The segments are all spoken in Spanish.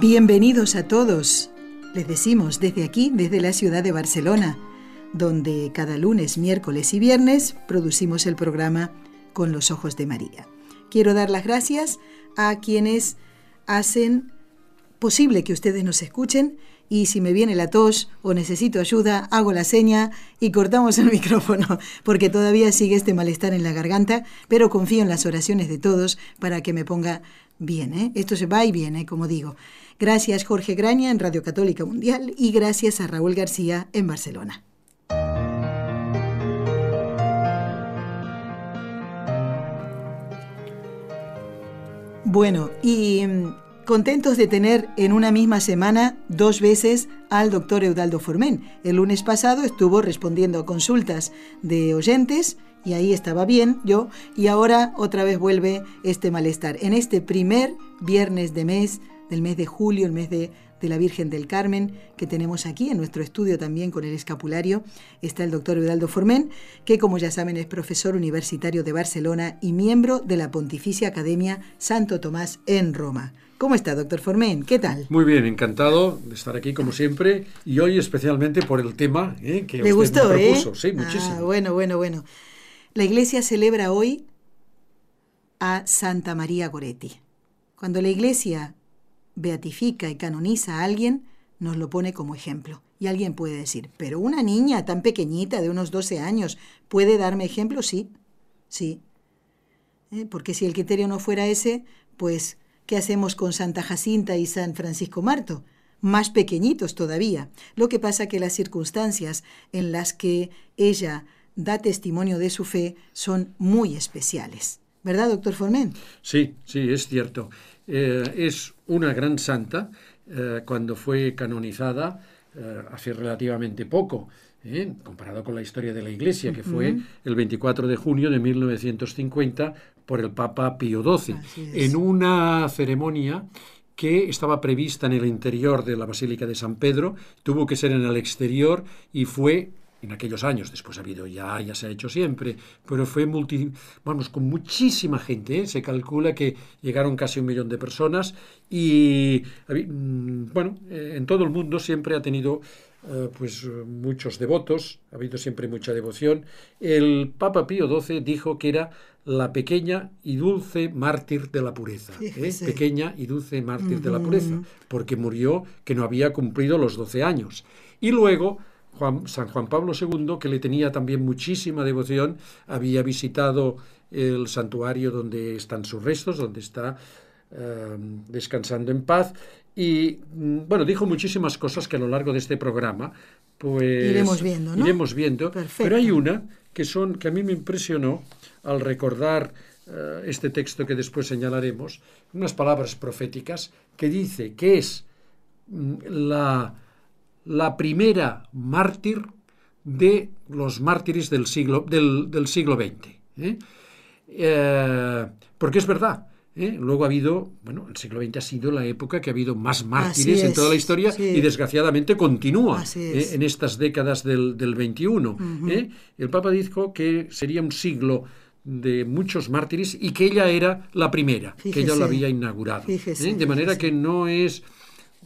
Bienvenidos a todos. Les decimos desde aquí, desde la ciudad de Barcelona, donde cada lunes, miércoles y viernes producimos el programa Con los Ojos de María. Quiero dar las gracias a quienes hacen posible que ustedes nos escuchen y si me viene la tos o necesito ayuda, hago la seña y cortamos el micrófono, porque todavía sigue este malestar en la garganta, pero confío en las oraciones de todos para que me ponga bien. ¿eh? Esto se va y viene, como digo. Gracias Jorge Graña en Radio Católica Mundial y gracias a Raúl García en Barcelona. Bueno, y mm, contentos de tener en una misma semana dos veces al doctor Eudaldo Formen. El lunes pasado estuvo respondiendo a consultas de oyentes y ahí estaba bien yo y ahora otra vez vuelve este malestar. En este primer viernes de mes del mes de julio, el mes de, la Virgen del Carmen, que tenemos aquí en nuestro estudio también con el escapulario, está el doctor Eudaldo Formen, que como ya saben es profesor universitario de Barcelona y miembro de la Pontificia Academia Santo Tomás en Roma. ¿Cómo está, doctor Formen? ¿Qué tal? Muy bien, encantado de estar aquí como siempre y hoy especialmente por el tema ¿eh? que ¿Le gustó, me propuso. ¿eh? Sí, muchísimo. Ah, bueno, bueno, bueno. La Iglesia celebra hoy a Santa María Goretti. Cuando la Iglesia beatifica y canoniza a alguien, nos lo pone como ejemplo. Y alguien puede decir, pero una niña tan pequeñita de unos 12 años puede darme ejemplo, sí, sí. ¿Eh? Porque si el criterio no fuera ese, pues, ¿qué hacemos con Santa Jacinta y San Francisco Marto? Más pequeñitos todavía. Lo que pasa que las circunstancias en las que ella da testimonio de su fe son muy especiales. ¿Verdad, doctor Formen? Sí, sí, es cierto. Eh, es una gran santa eh, cuando fue canonizada eh, hace relativamente poco, comparado con la historia de la Iglesia, que fue el 24 de junio de 1950 por el Papa Pío XII, en una ceremonia que estaba prevista en el interior de la Basílica de San Pedro, tuvo que ser en el exterior y fue en aquellos años, después ha habido ya, ya se ha hecho siempre, pero fue multi, vamos, con muchísima gente, ¿eh? se calcula que llegaron casi un millón de personas y, mm, bueno, eh, en todo el mundo siempre ha tenido eh, pues muchos devotos, ha habido siempre mucha devoción. El Papa Pío XII dijo que era la pequeña y dulce mártir de la pureza. Pequeña y dulce mártir de la pureza, porque murió que no había cumplido los 12 años. Y luego San Juan Pablo II, que le tenía también muchísima devoción, había visitado el santuario donde están sus restos, donde está eh, descansando en paz. Y mm, bueno, dijo muchísimas cosas que a lo largo de este programa, pues iremos viendo, ¿no? Iremos viendo. Pero hay una que son que a mí me impresionó al recordar eh, este texto que después señalaremos, unas palabras proféticas que dice que es mm, la la primera mártir de los mártires del siglo, del, siglo XX. ¿eh? Eh, porque es verdad. ¿eh? Luego ha habido, bueno, el siglo XX ha sido la época que ha habido más mártires en toda la historia y desgraciadamente continúa en estas décadas del, del XXI. El Papa dijo que sería un siglo de muchos mártires y que ella era la primera, que ella lo había inaugurado. de manera que no es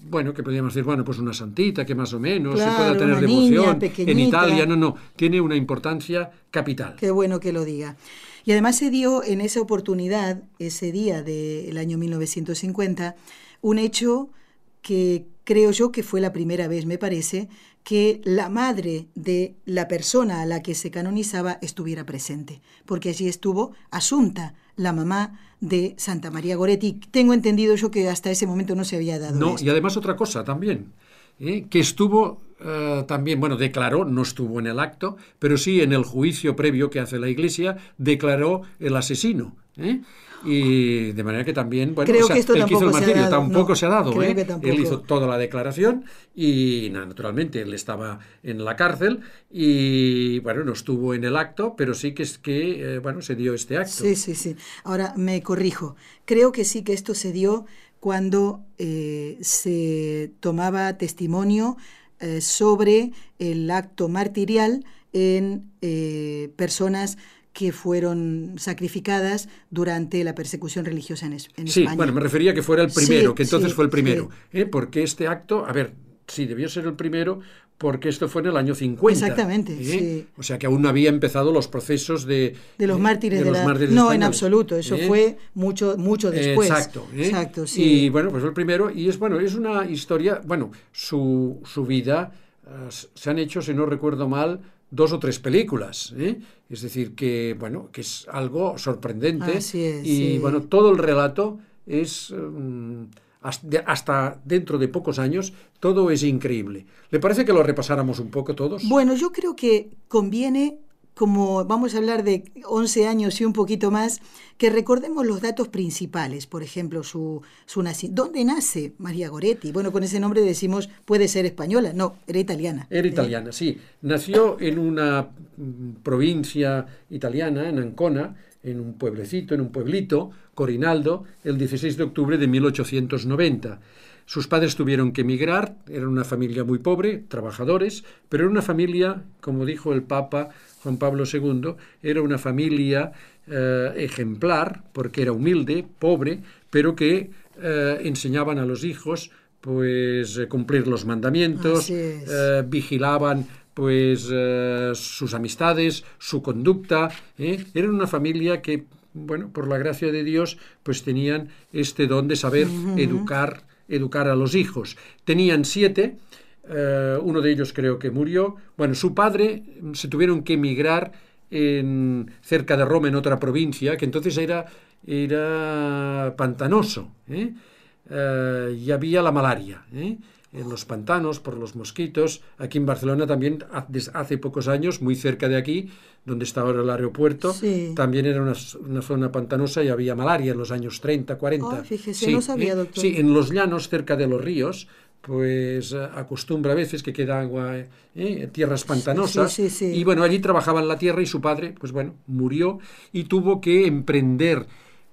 bueno, que podríamos decir, bueno, pues una santita que más o menos se pueda tener devoción en Italia, no, no, tiene una importancia capital. Qué bueno que lo diga. Y además se dio en esa oportunidad, ese día del año 1950, un hecho que creo yo que fue la primera vez, me parece, que la madre de la persona a la que se canonizaba estuviera presente, porque allí estuvo Asunta, la mamá de Santa María Goretti. Tengo entendido yo que hasta ese momento no se había dado. No, y además otra cosa también, ¿eh? que estuvo eh, también, bueno, declaró, no estuvo en el acto, pero sí en el juicio previo que hace la Iglesia, declaró el asesino. ¿eh? Y de manera que también, bueno, Creo o sea, que esto hizo el se martirio dado, tampoco no, se ha dado. ¿eh? Él hizo toda la declaración y na- naturalmente él estaba en la cárcel y bueno, no estuvo en el acto, pero sí que es que, eh, bueno, se dio este acto. Sí, sí, sí. Ahora me corrijo. Creo que sí que esto se dio cuando eh, se tomaba testimonio sobre el acto martirial en eh, personas que fueron sacrificadas durante la persecución religiosa en, es- en Sí, España. bueno, me refería que fuera el primero, Sí, que entonces sí, fue el primero, ¿eh? porque este acto, a ver, sí, debió ser el primero porque esto fue en el año 50. Exactamente, ¿eh? sí. O sea que aún no había empezado los procesos de... de los eh, mártires de, los la... mártires no, en absoluto. Eso ¿eh? fue mucho, mucho después. Exacto. ¿eh? Exacto, sí. Y bueno, pues fue el primero. Y es bueno, es una historia, bueno, su, su vida, se han hecho, si no recuerdo mal, dos o tres películas. ¿eh? Es decir, que bueno, que es algo sorprendente. Así es, y sí. bueno, todo el relato es. mm, hasta dentro de pocos años, todo es increíble. ¿Le parece que lo repasáramos un poco todos? Bueno, yo creo que conviene, como vamos a hablar de 11 años y un poquito más, que recordemos los datos principales. Por ejemplo, su, su naci- ¿Dónde nace María Goretti? Bueno, con ese nombre decimos, puede ser española. No, era italiana. Era ¿eh? italiana, sí. Nació en una mm, provincia italiana, en Ancona, en un pueblecito, en un pueblito, Corinaldo, el 16 de octubre de 1890. Sus padres tuvieron que emigrar, era una familia muy pobre, trabajadores, pero era una familia, como dijo el Papa Juan Pablo II, era una familia eh, ejemplar, porque era humilde, pobre, pero que eh, enseñaban a los hijos pues eh, cumplir los mandamientos, eh, vigilaban pues sus amistades, su conducta. Eran una familia que, bueno, por la gracia de Dios, pues tenían este don de saber educar, educar a los hijos. Tenían siete, eh, uno de ellos creo que murió. Bueno, su padre mm, se tuvieron que emigrar en, cerca de Roma, en otra provincia, que entonces era, era pantanoso. ¿eh? Eh, y había la malaria. ¿eh? En los pantanos, por los mosquitos. Aquí en Barcelona también, hace pocos años, muy cerca de aquí, donde está ahora el aeropuerto, Sí. también era una, zona pantanosa y había malaria en los años 30, 40. Ah, fíjese, no sabía, ¿eh? doctor. Sí, en los llanos, cerca de los ríos, pues eh, acostumbra a veces que queda agua, ¿eh? tierras pantanosas. sí, sí. Y bueno, allí trabajaban la tierra y su padre, pues bueno, murió y tuvo que emprender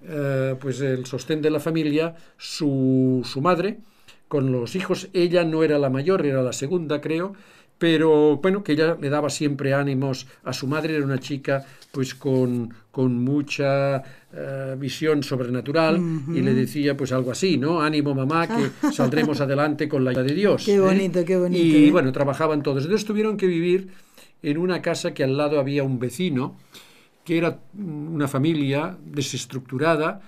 eh, pues el sostén de la familia, su, su madre, con los hijos. Ella no era la mayor, era la segunda, creo, pero bueno, que ella le daba siempre ánimos a su madre, era una chica pues con, con mucha eh, visión sobrenatural y le decía pues algo así, ¿no? Ánimo mamá, que saldremos adelante con la ayuda de Dios. Qué ¿eh? bonito, qué bonito, Y ¿eh? bueno, trabajaban todos. Entonces tuvieron que vivir en una casa que al lado había un vecino, que era una familia desestructurada,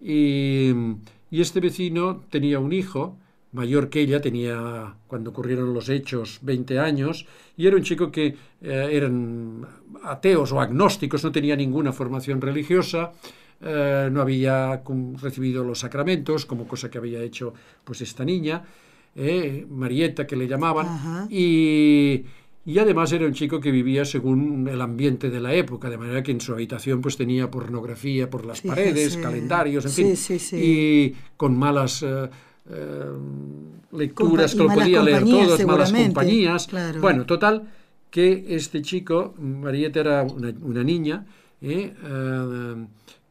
y, y este vecino tenía un hijo, mayor que ella, tenía, cuando ocurrieron los hechos, 20 años, y era un chico que eh, eran ateos o agnósticos, no tenía ninguna formación religiosa, eh, no había recibido los sacramentos, como cosa que había hecho pues esta niña, eh, Marieta que le llamaban, Ajá. y, y además era un chico que vivía según el ambiente de la época, de manera que en su habitación pues tenía pornografía por las paredes, calendarios, en Sí, fin, sí, sí. y con malas eh, eh, lecturas Compa- que lo podía leer todos, malas compañías. claro. Bueno, total, que este chico, Marieta era una, una niña, eh,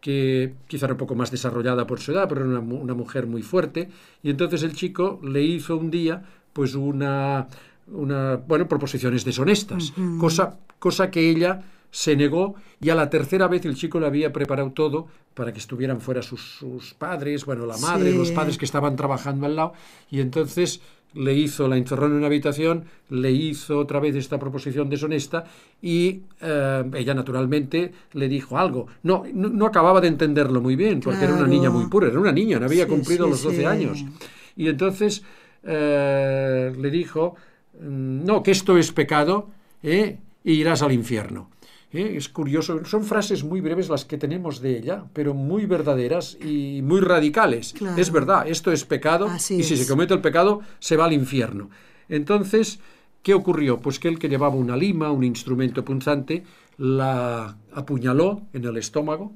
que quizá era un poco más desarrollada por su edad, pero era una, mu- una mujer muy fuerte, y entonces el chico le hizo un día pues una, una bueno, proposiciones deshonestas, cosa, cosa que ella se negó y a la tercera vez el chico le había preparado todo para que estuvieran fuera sus, sus padres, bueno, la madre, Sí. los padres que estaban trabajando al lado, y entonces le hizo, la encerró en una habitación, le hizo otra vez esta proposición deshonesta y eh, ella naturalmente le dijo algo. No, no, no acababa de entenderlo muy bien, porque era una niña muy pura, era una niña, no había Sí, cumplido sí, los 12 sí. años. Y entonces eh, le dijo, mm, no, que esto es pecado ¿eh? y irás al infierno. ¿Eh? Es curioso, son frases muy breves las que tenemos de ella, pero muy verdaderas y muy radicales. Claro. Es verdad, esto es pecado Así y si se comete el pecado se va al infierno. Entonces, ¿qué ocurrió? Pues que el que llevaba una lima, un instrumento punzante, la apuñaló en el estómago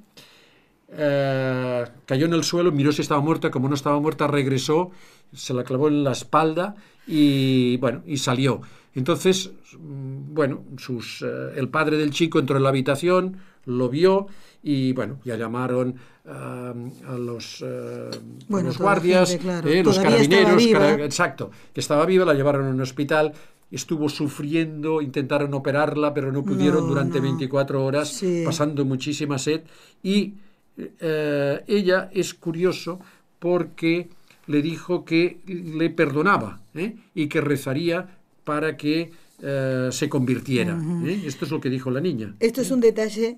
eh, cayó en el suelo, miró si estaba muerta, como no estaba muerta, regresó, se la clavó en la espalda y bueno, y salió. Entonces, bueno, sus, eh, el padre del chico entró en la habitación, lo vio y bueno, ya llamaron a los, eh, los guardias, los carabineros, exacto, que estaba viva, la llevaron a un hospital estuvo sufriendo, intentaron operarla, pero no pudieron durante 24 horas, pasando muchísima sed. Y eh, ella es curioso porque le dijo que le perdonaba ¿eh? y que rezaría para que eh, se convirtiera. Esto es lo que dijo la niña. Esto es un detalle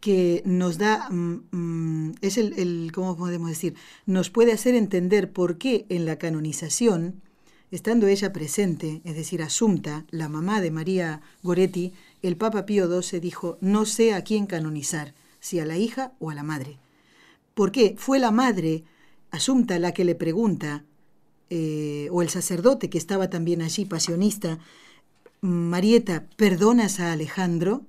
que nos da, mm, mm, es el, el, ¿cómo podemos decir? Nos puede hacer entender por qué en la canonización Estando ella presente, es decir, Asunta, la mamá de María Goretti, el Papa Pío XII dijo, no sé a quién canonizar, si a la hija o a la madre. ¿Por qué? Fue la madre, Asunta, la que le pregunta, eh, o el sacerdote que estaba también allí, pasionista, Marieta, ¿perdonas a Alejandro?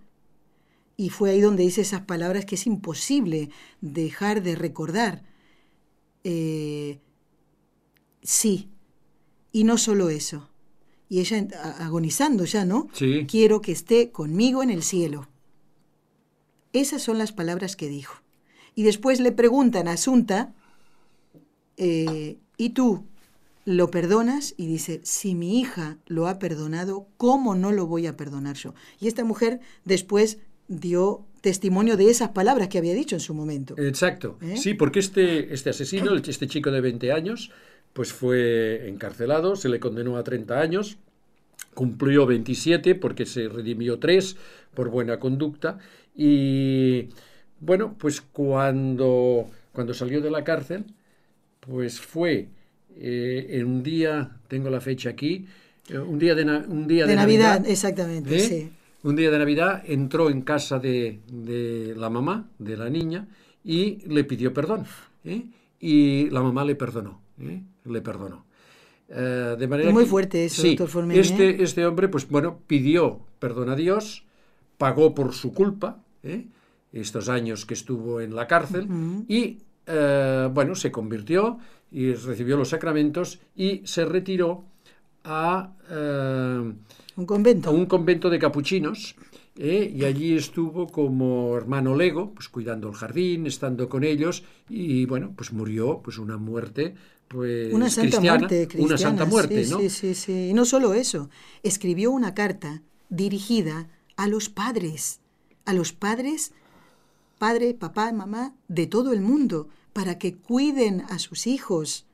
Y fue ahí donde dice esas palabras que es imposible dejar de recordar. Eh, sí, y no solo eso. Y ella agonizando ya, ¿no? Sí. Quiero que esté conmigo en el cielo. Esas son las palabras que dijo. Y después le preguntan a Asunta, eh, ¿y tú lo perdonas? Y dice, si mi hija lo ha perdonado, ¿cómo no lo voy a perdonar yo? Y esta mujer después dio testimonio de esas palabras que había dicho en su momento. Exacto. ¿Eh? Sí, porque este, este asesino, este chico de 20 años, pues fue encarcelado, se le condenó a 30 años, cumplió 27 porque se redimió 3 por buena conducta y bueno, pues cuando, cuando salió de la cárcel, pues fue eh, en un día, tengo la fecha aquí, eh, un día de, un día de, Navidad, exactamente, ¿eh? sí. Un día de Navidad entró en casa de, de, la mamá, de la niña, y le pidió perdón. Y la mamá le perdonó le perdonó. De manera muy fuerte eso, doctor Este, este hombre, pues bueno, pidió perdón a Dios, pagó por su culpa, estos años que estuvo en la cárcel, y bueno, se convirtió y recibió los sacramentos y se retiró a, un convento. a un convento de capuchinos. y allí estuvo como hermano lego, pues cuidando el jardín, estando con ellos, y bueno, pues murió pues una muerte pues, una santa muerte una santa muerte, sí, ¿no? Sí, sí, sí. Y no solo eso, escribió una carta dirigida a los padres, a los padres, padre, papá, mamá, de todo el mundo, para que cuiden a sus hijos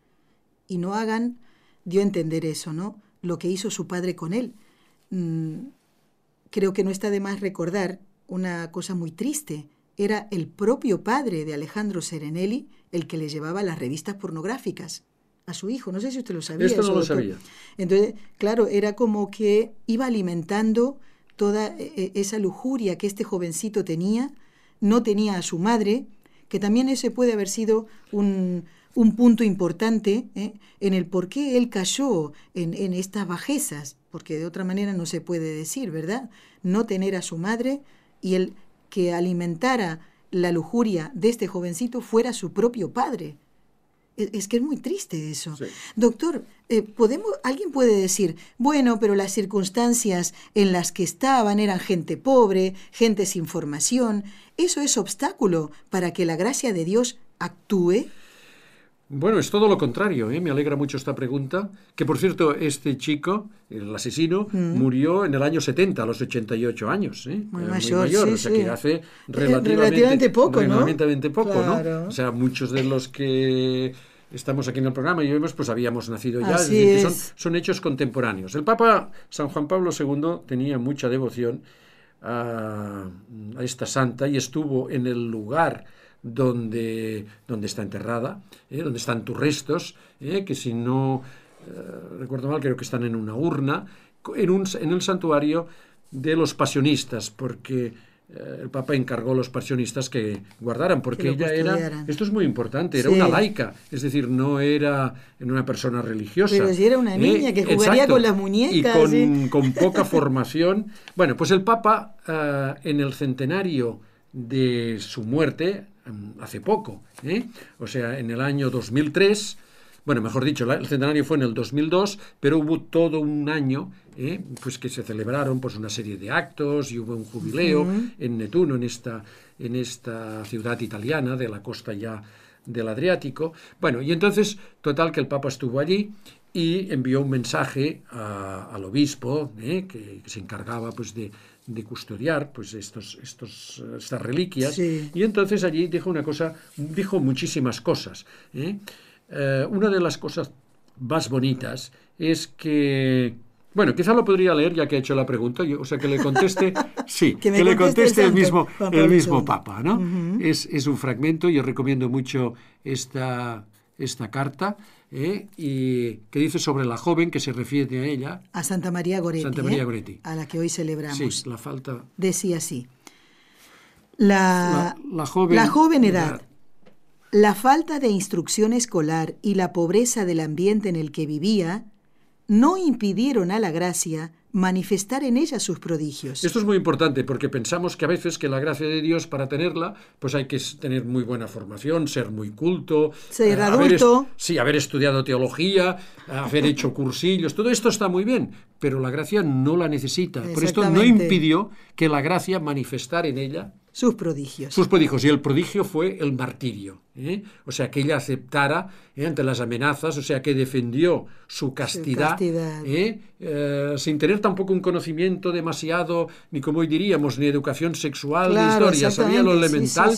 y no hagan, dio a entender eso, ¿no? Lo que hizo su padre con él. Mm, creo que no está de más recordar una cosa muy triste. Era el propio padre de Alejandro Serenelli el que le llevaba las revistas pornográficas a su hijo. No sé si usted lo sabía. Esto no lo sabía. Entonces, claro, era como que iba alimentando toda e, e, esa lujuria que este jovencito tenía, no tenía a su madre, que también ese puede haber sido un, un punto importante ¿eh? en el por qué él cayó en, en, estas bajezas, porque de otra manera no se puede decir, ¿verdad? No tener a su madre y el que alimentara la lujuria de este jovencito fuera su propio padre. Es, que es muy triste eso. Doctor, eh, podemos, alguien puede decir, bueno, pero las circunstancias en las que estaban eran gente pobre, gente sin formación. ¿Eso es obstáculo para que la gracia de Dios actúe? Bueno, es todo lo contrario. ¿eh? Me alegra mucho esta pregunta. Que por cierto, este chico, el asesino, mm. murió en el año 70, a los 88 años. ¿eh? Muy, mayor, sí, o sea que hace relativamente, poco, ¿no? Relativamente poco, ¿no? O sea, muchos de los que estamos aquí en el programa y vemos, pues habíamos nacido ya. es decir, que son, son, hechos contemporáneos. El Papa San Juan Pablo II tenía mucha devoción a, a esta santa y estuvo en el lugar donde, donde está enterrada, ¿eh? donde están tus restos, ¿eh? que si no eh, recuerdo mal, creo que están en una urna, en, un, en el santuario de los pasionistas, porque el Papa encargó a los pasionistas que guardaran, porque ella era, esto es muy importante, era una laica, es decir, no era una persona religiosa. Pero si era una niña que jugaría con las muñecas. Y con, poca formación. Bueno, pues el Papa en el centenario de su muerte, hace poco. ¿eh? O sea, en el año 2003, bueno, mejor dicho, el centenario fue en el 2002, pero hubo todo un año ¿eh? pues que se celebraron pues, una serie de actos y hubo un jubileo en Netuno, en esta, en esta ciudad italiana de la costa ya del Adriático. Bueno, y entonces, total, que el Papa estuvo allí y envió un mensaje al obispo, ¿eh? que, se encargaba pues, de, de custodiar pues estos, estos, estas reliquias. Y entonces allí dijo una cosa, dijo muchísimas cosas. ¿eh? Eh, una de las cosas más bonitas es que bueno, quizá lo podría leer ya que ha hecho la pregunta, o sea, que le conteste, sí, que, le conteste el, mismo, el mismo Papa, ¿no? es, es, un fragmento, yo recomiendo mucho esta, esta carta, ¿eh? y que dice sobre la joven que se refiere a ella. A Santa María Goretti. Santa María ¿eh? Goretti. A la que hoy celebramos. Sí, la falta. Decía así. La, la, joven, la joven edad, la falta de instrucción escolar y la pobreza del ambiente en el que vivía no impidieron a la gracia manifestar en ella sus prodigios. Esto es muy importante porque pensamos que a veces que la gracia de Dios para tenerla, pues hay que tener muy buena formación, ser muy culto, ser adulto, sí, haber estudiado teología, haber hecho cursillos, todo esto está muy bien, pero la gracia no la necesita. Por esto no impidió que la gracia manifestar en ella sus prodigios. Sus prodigios. Y el prodigio fue el martirio. ¿eh? O sea, que ella aceptara ¿eh? ante las amenazas, o sea, que defendió su castidad, ¿eh? Sin tener tampoco un conocimiento demasiado, ni como hoy diríamos, ni educación sexual, ni historia. Sabía lo elemental,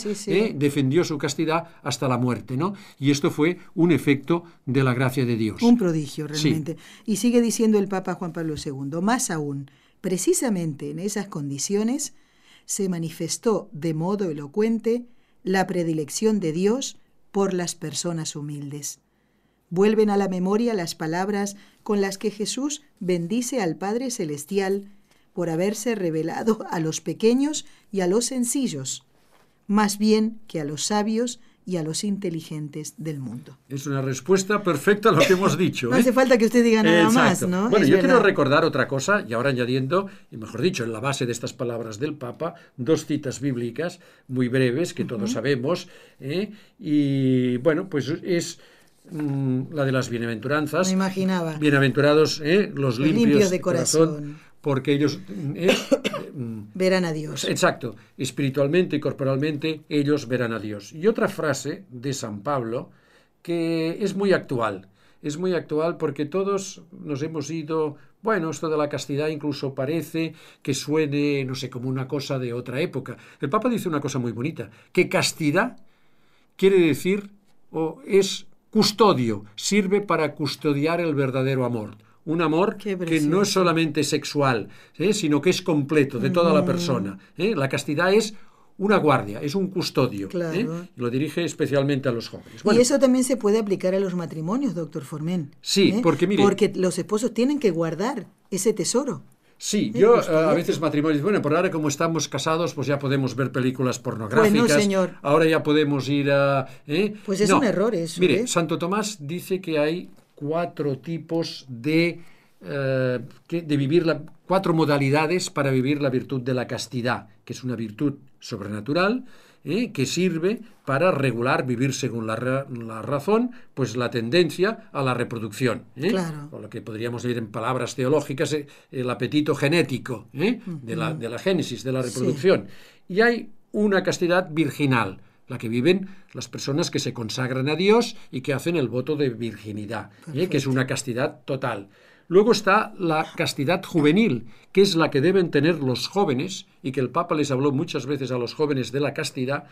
defendió su castidad hasta la muerte. ¿no? Y esto fue un efecto de la gracia de Dios. Un prodigio, realmente. Y sigue diciendo el Papa Juan Pablo II, más aún, precisamente en esas condiciones, se manifestó de modo elocuente la predilección de Dios por las personas humildes. Vuelven a la memoria las palabras con las que Jesús bendice al Padre Celestial por haberse revelado a los pequeños y a los sencillos, más bien que a los sabios y a los inteligentes del mundo. Es una respuesta perfecta a lo que hemos dicho. no hace ¿eh? falta que usted diga nada más, ¿no? Bueno, yo quiero recordar otra cosa, y ahora añadiendo, y mejor dicho, en la base de estas palabras del Papa, dos citas bíblicas muy breves que todos sabemos, ¿eh? y bueno, pues es mm, la de las bienaventuranzas. Me imaginaba. Bienaventurados ¿eh? los, limpios, de corazón porque ellos eh, verán a Dios. Exacto, espiritualmente y corporalmente ellos verán a Dios. Y otra frase de San Pablo que es muy actual, es muy actual porque todos nos hemos ido, bueno, esto de la castidad incluso parece que suene, no sé, como una cosa de otra época. El Papa dice una cosa muy bonita, que castidad quiere decir o es custodio, sirve para custodiar el verdadero amor un amor que no es solamente sexual, ¿eh? sino que es completo de toda la persona. ¿eh? La castidad es una guardia, es un custodio. ¿eh? Lo dirige especialmente a los jóvenes. y eso también se puede aplicar a los matrimonios, doctor Formen. Sí, porque mire. Porque los esposos tienen que guardar ese tesoro. Sí, yo a veces matrimonios, bueno, por ahora como estamos casados, pues ya podemos ver películas pornográficas. Bueno, señor. Ahora ya podemos ir a... Pues es un error eso. Mire, Santo Tomás dice que hay cuatro tipos de, eh, de vivir, la, cuatro modalidades para vivir la virtud de la castidad, que es una virtud sobrenatural, eh, que sirve para regular, vivir según la, la, razón, pues la tendencia a la reproducción. ¿eh? Claro. O lo que podríamos decir en palabras teológicas, el apetito genético de, la, de, la, génesis, de la reproducción. Y hay una castidad virginal, la que viven las personas que se consagran a Dios y que hacen el voto de virginidad, ¿eh? que es una castidad total. Luego está la castidad juvenil, que es la que deben tener los jóvenes, y que el Papa les habló muchas veces a los jóvenes de la castidad,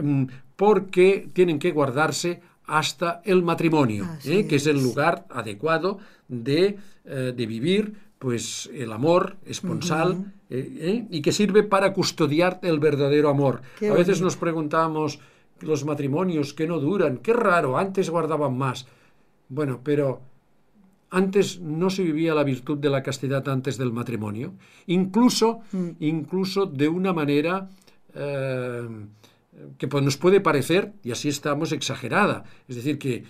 mm, porque tienen que guardarse hasta el matrimonio, ¿eh? que es el lugar adecuado de, eh, de vivir pues el amor esponsal eh, y que sirve para custodiar el verdadero amor. a veces nos preguntamos los matrimonios que no duran, qué raro, antes guardaban más. Bueno, pero antes no se vivía la virtud de la castidad antes del matrimonio, incluso, mm. incluso de una manera eh, que pues, nos puede parecer, y así estamos, exagerada. Es decir, que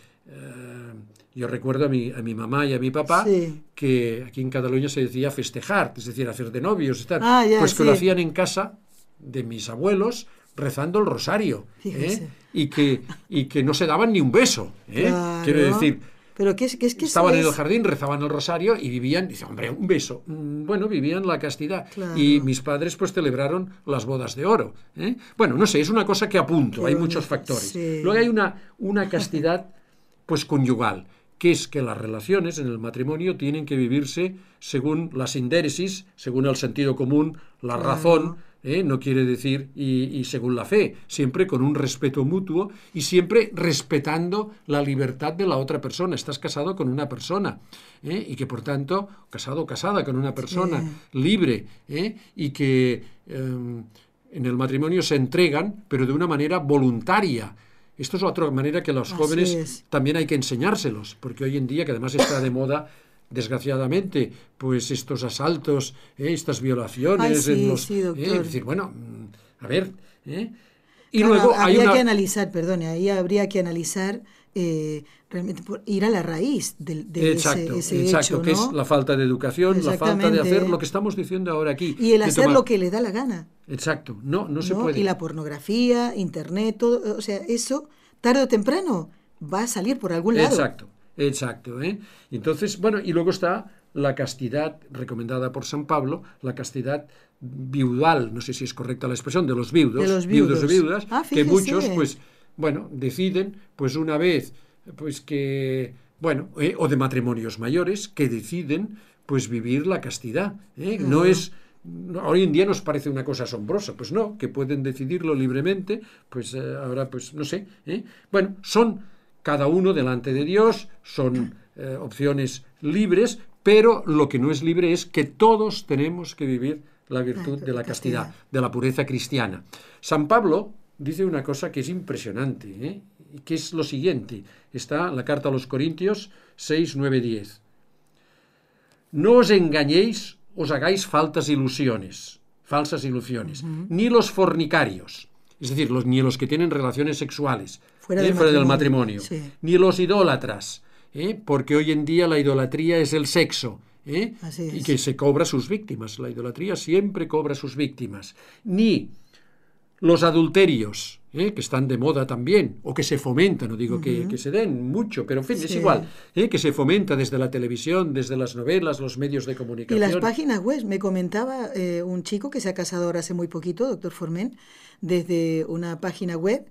yo recuerdo a mi, a mi mamá y a mi papá que aquí en Cataluña se decía festejar, es decir, hacer de novios, estar, ah, pues que lo hacían en casa de mis abuelos, rezando el rosario ¿eh? Y, que, y que no se daban ni un beso. ¿eh? Claro. Quiero decir, Pero que es que, es que estaban en el jardín, rezaban el rosario y vivían, dice, hombre, un beso. Mm, Bueno, vivían la castidad. Claro. Y mis padres pues celebraron las bodas de oro. ¿eh? Bueno, no sé, es una cosa que apunto, Qué hay bonito, muchos factores. sí. Luego hay una, una castidad pues conyugal, que es que las relaciones en el matrimonio tienen que vivirse según la sindéresis, según el sentido común, la Claro. razón, ¿eh? no quiere decir y, y según la fe, siempre con un respeto mutuo y siempre respetando la libertad de la otra persona. Estás casado con una persona ¿eh? y que por tanto, casado o casada con una persona libre ¿eh? y que em, en el matrimonio se entregan, pero de una manera voluntaria. Esto es otra manera que los Así jóvenes es. también hay que enseñárselos, porque hoy en día, que además está de moda, desgraciadamente, pues estos asaltos, ¿eh? estas violaciones, Ay, sí, en los, sí, ¿eh? Es decir, bueno, mm, a ver, ¿eh? y Claro, luego hay habría una, que analizar, perdone, ahí habría que analizar eh, realmente por- ir a la raíz del- de, exacto, ese, ese exacto, hecho, que ¿no? es la falta de educación, la falta de hacer lo que estamos diciendo ahora aquí. Y el hacer tomar- lo que le da la gana. Exacto, no, no, se ¿no? puede. Y la pornografía, internet, todo, o sea, eso tarde o temprano va a salir por algún lado. Exacto, exacto. ¿eh? Entonces, bueno, y luego está la castidad recomendada por San Pablo, la castidad viudal, no sé si es correcta la expresión, de los viudos, De los viudos y viudas, Ah, que muchos, pues, bueno, deciden, pues una vez, pues que, bueno, eh, o de matrimonios mayores, que deciden, pues vivir la castidad. ¿eh? No es... hoy en día nos parece una cosa asombrosa, pues no, que pueden decidirlo libremente, pues eh, ahora, pues no sé. ¿eh? Bueno, son cada uno delante de Dios, son eh, opciones libres, pero lo que no es libre es que todos tenemos que vivir la virtud de la castidad, de la pureza cristiana. San Pablo dice una cosa que es impresionante, ¿eh? que es lo siguiente. Está en la carta a los Corintios 6, 9, 10. No os engañéis, os hagáis faltas ilusiones, falsas ilusiones, ni los fornicarios, es decir, los, ni los que tienen relaciones sexuales Fuera ¿eh? del del matrimonio, matrimonio, sí. ni los idólatras, ¿eh? porque hoy en día la idolatría es el sexo. ¿eh? Y que se cobra sus víctimas. La idolatría siempre cobra sus víctimas. Ni los adulterios, ¿eh? que están de moda también, o que se fomentan, no digo que, que se den mucho, pero en fin, es igual, ¿eh? que se fomenta desde la televisión, desde las novelas, los medios de Y comunicación. las páginas web, me comentaba eh, un chico que se ha casado ahora hace muy poquito, doctor Formen, desde una página web,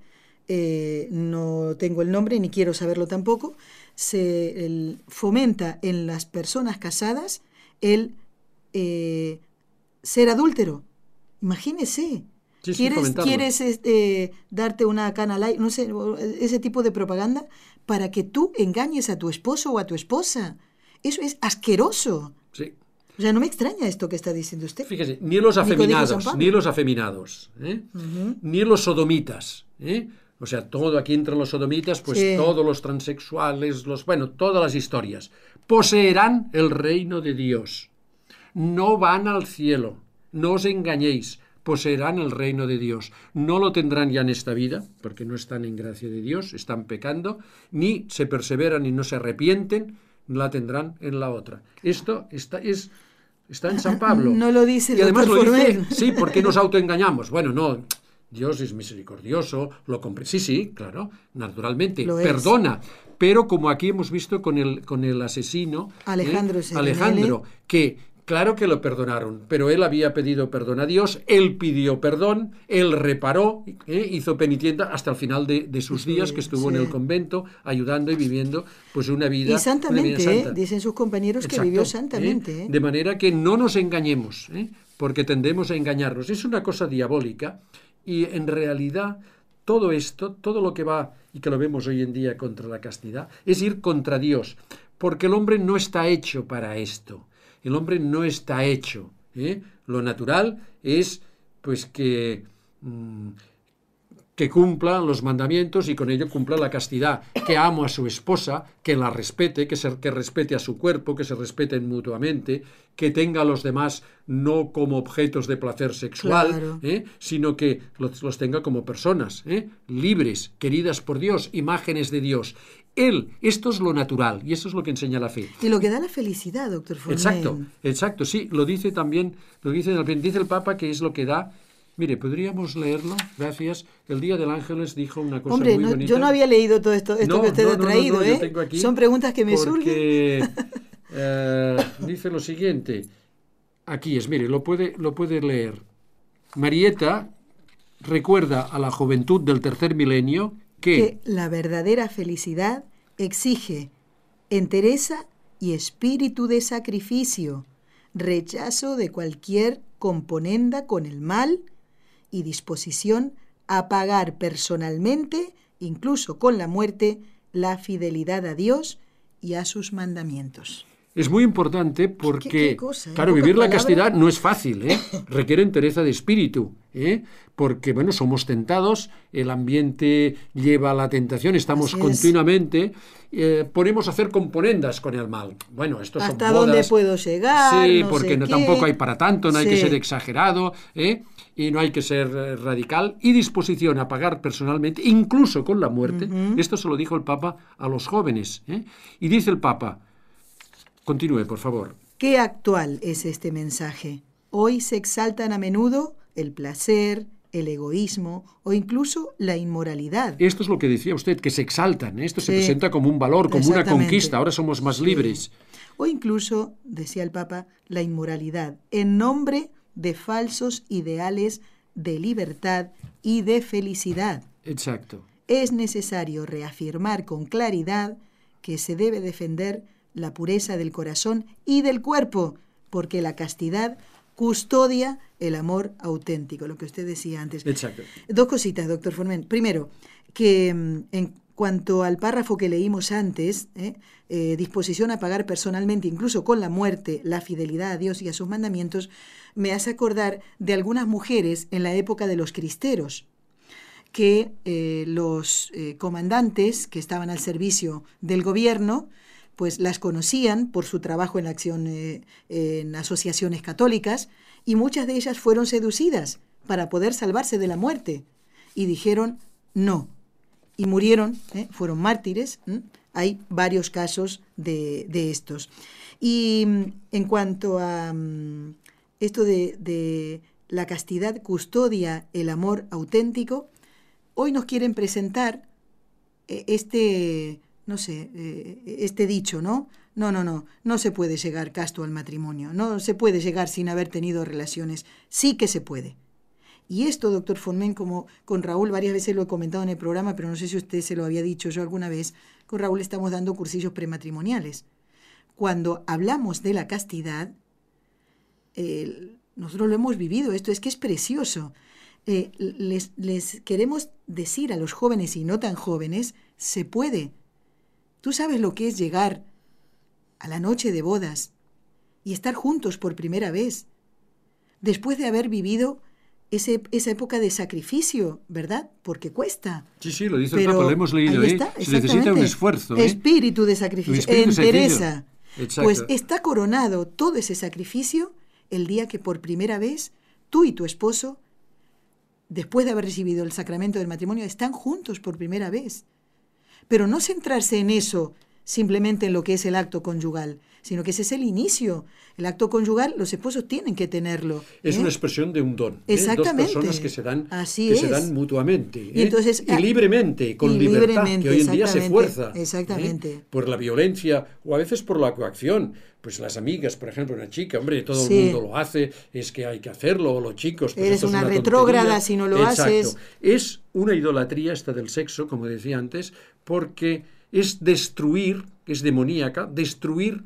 eh, no tengo el nombre ni quiero saberlo tampoco, se el- fomenta en las personas casadas el eh, ser adúltero. Imagínese. Sí, ¿Quieres, este, darte una cana light, no sé, ese tipo de propaganda para que tú engañes a tu esposo o a tu esposa? Eso es asqueroso. Sí. O sea, no me extraña esto que está diciendo usted. Fíjese, ni los afeminados, ni los afeminados, ¿eh? ni los sodomitas, ¿eh? O sea, todo aquí entre los sodomitas, pues Sí. todos los transexuales, los, bueno, todas las historias, poseerán el reino de Dios. No van al cielo, no os engañéis, poseerán el reino de Dios. No lo tendrán ya en esta vida, porque no están en gracia de Dios, están pecando, ni se perseveran y no se arrepienten, la tendrán en la otra. Esto está, es, está en San Pablo. No lo dice el Y además lo dice, sí, porque nos autoengañamos. Bueno, no, Dios es misericordioso, lo compre. Sí, sí, claro, naturalmente, Lo es. perdona. Pero como aquí hemos visto con el, con el asesino, ¿eh? Alejandro. Alejandro, que claro que lo perdonaron, pero él había pedido perdón a Dios, él pidió perdón, él reparó, ¿eh? hizo penitencia hasta el final de, de sus su días, que estuvo en el convento, ayudando y viviendo pues una vida, Y santamente, vida ¿eh? dicen sus compañeros que vivió ¿eh? santamente. De manera que no nos engañemos, porque tendemos a engañarnos. Es una cosa diabólica y en realidad todo esto, todo lo que va y que lo vemos hoy en día contra la castidad, es ir contra Dios, porque el hombre no está hecho para esto. El hombre no está hecho. ¿eh? Lo natural es pues que mm, que cumpla los mandamientos y con ello cumpla la castidad, que amo a su esposa, que la respete, que, se, que respete a su cuerpo, que se respeten mutuamente, que tenga a los demás no como objetos de placer sexual, Claro. ¿eh? sino que los, los tenga como personas, ¿eh? libres, queridas por Dios, imágenes de Dios. Él, esto es lo natural y eso es lo que enseña la fe. Y lo que da la felicidad, doctor Formen. Exacto, exacto, sí, lo dice también, lo dice, dice el Papa que es lo que da Mire, podríamos leerlo, gracias. El Día del Ángeles dijo una cosa Hombre, muy no, bonita. yo no había leído todo esto, esto No, que usted no, ha traído, ¿eh? Son preguntas que me surgen. eh, dice lo siguiente. Aquí es, mire, lo puede, lo puede leer. Marieta recuerda a la juventud del tercer milenio que, que la verdadera felicidad exige entereza y espíritu de sacrificio, rechazo de cualquier componenda con el mal y disposición a pagar personalmente, incluso con la muerte, la fidelidad a Dios y a sus mandamientos. Es muy importante porque, qué cosa, ¿eh? claro, vivir la castidad no es fácil, ¿eh? requiere entereza de espíritu, ¿eh? porque, bueno, somos tentados, el ambiente lleva a la tentación, estamos Así continuamente, eh, ponemos a hacer componendas con el mal. Bueno, esto son ¿Hasta dónde puedo llegar? Sí, No porque sé no, qué. tampoco hay para tanto, no hay que ser exagerado, ¿eh? y no hay que ser eh, radical, y disposición a pagar personalmente, incluso con la muerte. Esto se lo dijo el Papa a los jóvenes. Y dice el Papa, continúe, por favor. Qué actual es este mensaje. Hoy se exaltan a menudo el placer, el egoísmo o incluso la inmoralidad. Esto es lo que decía usted, que se exaltan. ¿eh? Esto se presenta como un valor, como una conquista. Ahora somos más Sí. libres. O incluso, decía el Papa, la inmoralidad, en nombre de falsos ideales de libertad y de felicidad. Exacto. Es necesario reafirmar con claridad que se debe defender la pureza del corazón y del cuerpo, porque la castidad custodia el amor auténtico, lo que usted decía antes. Exacto. Dos cositas, doctor Formen. Primero, que mm, en cuanto al párrafo que leímos antes, ¿eh? Eh, disposición a pagar personalmente, incluso con la muerte, la fidelidad a Dios y a sus mandamientos, me hace acordar de algunas mujeres en la época de los cristeros, que eh, los comandantes que estaban al servicio del gobierno, pues las conocían por su trabajo en acción eh, en asociaciones católicas y muchas de ellas fueron seducidas para poder salvarse de la muerte y dijeron no y murieron, ¿eh? fueron mártires. Hay varios casos de, de estos. Y mm, en cuanto a mm, esto de, de la castidad custodia el amor auténtico, hoy nos quieren presentar eh, este, no sé, eh, este dicho, ¿no? No, no, no, no se puede llegar casto al matrimonio, no se puede llegar sin haber tenido relaciones, sí que se puede. Y esto, doctor Fonmen, como con Raúl varias veces lo he comentado en el programa, pero no sé si usted se lo había dicho yo alguna vez, con Raúl estamos dando cursillos prematrimoniales. Cuando hablamos de la castidad, nosotros lo hemos vivido, esto es que es precioso. Eh, les queremos decir a los jóvenes y no tan jóvenes, se puede. Tú sabes lo que es llegar a la noche de bodas y estar juntos por primera vez, después de haber vivido ese, esa época de sacrificio, ¿verdad? Porque cuesta. Sí, sí, lo dice Pero el Papa, lo hemos leído. ahí ¿eh? Se necesita un esfuerzo. ¿eh? Espíritu de sacrificio, espíritu entereza. Exacto. Pues está coronado todo ese sacrificio el día que por primera vez tú y tu esposo, después de haber recibido el sacramento del matrimonio, están juntos por primera vez. Pero no centrarse en eso simplemente en lo que es el acto conyugal, sino que ese es el inicio. El acto conyugal, los esposos tienen que tenerlo. Es ¿eh? una expresión de un don. ¿eh? Exactamente. Dos personas que se dan, Así que se dan mutuamente. Y ¿eh? entonces, y ah, libremente, con y libertad, libremente, que hoy en día se fuerza. ¿eh? exactamente. Por la violencia o a veces por la coacción. Pues las amigas, por ejemplo, una chica, hombre, todo Sí. el mundo lo hace, es que hay que hacerlo, o los chicos. Pues Eres una tontería. retrógrada si no lo Exacto. haces. Es una idolatría esta del sexo, como decía antes, porque es destruir, es demoníaca, destruir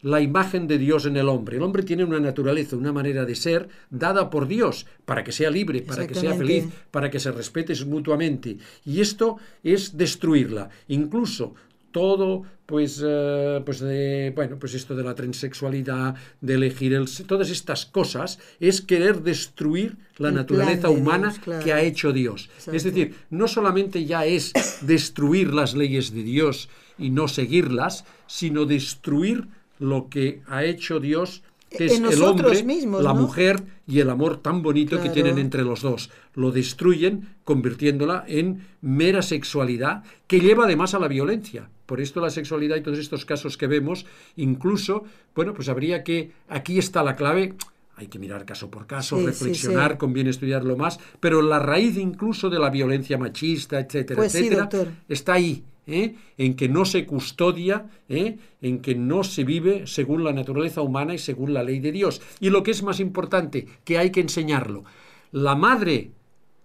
la imagen de Dios en el hombre. El hombre tiene una naturaleza, una manera de ser dada por Dios para que sea libre, para que sea feliz, para que se respete mutuamente. Y esto es destruirla. Incluso todo, pues, eh, pues de, bueno, pues esto de la transexualidad, de elegir el, todas estas cosas, es querer destruir la El naturaleza de humana Dios, claro. que ha hecho Dios. Es decir, no solamente ya es destruir las leyes de Dios y no seguirlas, sino destruir lo que ha hecho Dios, que En es el hombre, mismos, la ¿no? mujer y el amor tan bonito que tienen entre los dos. Lo destruyen convirtiéndola en mera sexualidad que lleva además a la violencia. Por esto la sexualidad y todos estos casos que vemos, incluso, bueno, pues habría que, aquí está la clave, hay que mirar caso por caso, reflexionar, conviene estudiarlo más, pero la raíz incluso de la violencia machista, etcétera, pues etcétera, está ahí, ¿eh? en que no se custodia, ¿eh? en que no se vive según la naturaleza humana y según la ley de Dios. Y lo que es más importante, que hay que enseñarlo. La madre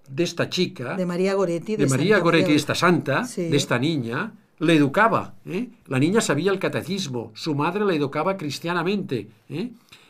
de esta chica, de María Goretti, de, María Goretti, esta santa, de esta niña, le educaba. ¿eh? La niña sabía el catecismo, su madre la educaba cristianamente.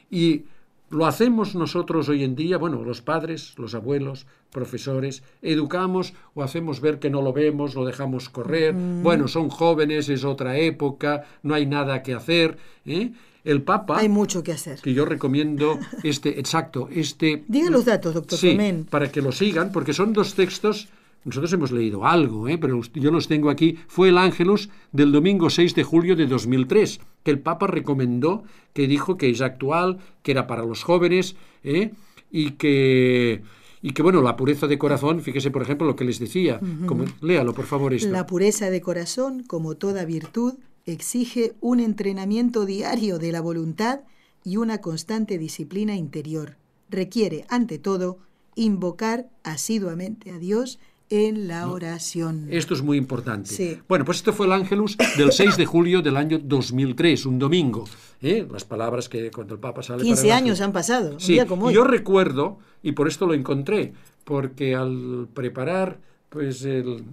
Y lo hacemos nosotros hoy en día, bueno, los padres, los abuelos, profesores, educamos o hacemos ver que no lo vemos, lo dejamos correr, bueno, son jóvenes, es otra época, no hay nada que hacer. ¿eh? El Papa... Hay mucho que hacer. Que yo recomiendo este, exacto, este... Diga los datos, doctor sí, para que lo sigan, porque son dos textos nosotros hemos leído algo, ¿eh? pero yo los tengo aquí. Fue el Ángelus del domingo 6 de julio de 2003, que el Papa recomendó, que dijo que es actual, que era para los jóvenes, ¿eh? y que y que bueno, la pureza de corazón, fíjese por ejemplo lo que les decía, como, léalo por favor esto. La pureza de corazón, como toda virtud, exige un entrenamiento diario de la voluntad y una constante disciplina interior. Requiere, ante todo, invocar asiduamente a Dios en la oración. Esto es muy importante. Bueno, pues esto fue el Ángelus del 6 de julio del año 2003, un domingo. ¿eh? Las palabras que cuando el Papa sale... 15 años han pasado, sí. como Yo recuerdo, y por esto lo encontré, porque al preparar pues el,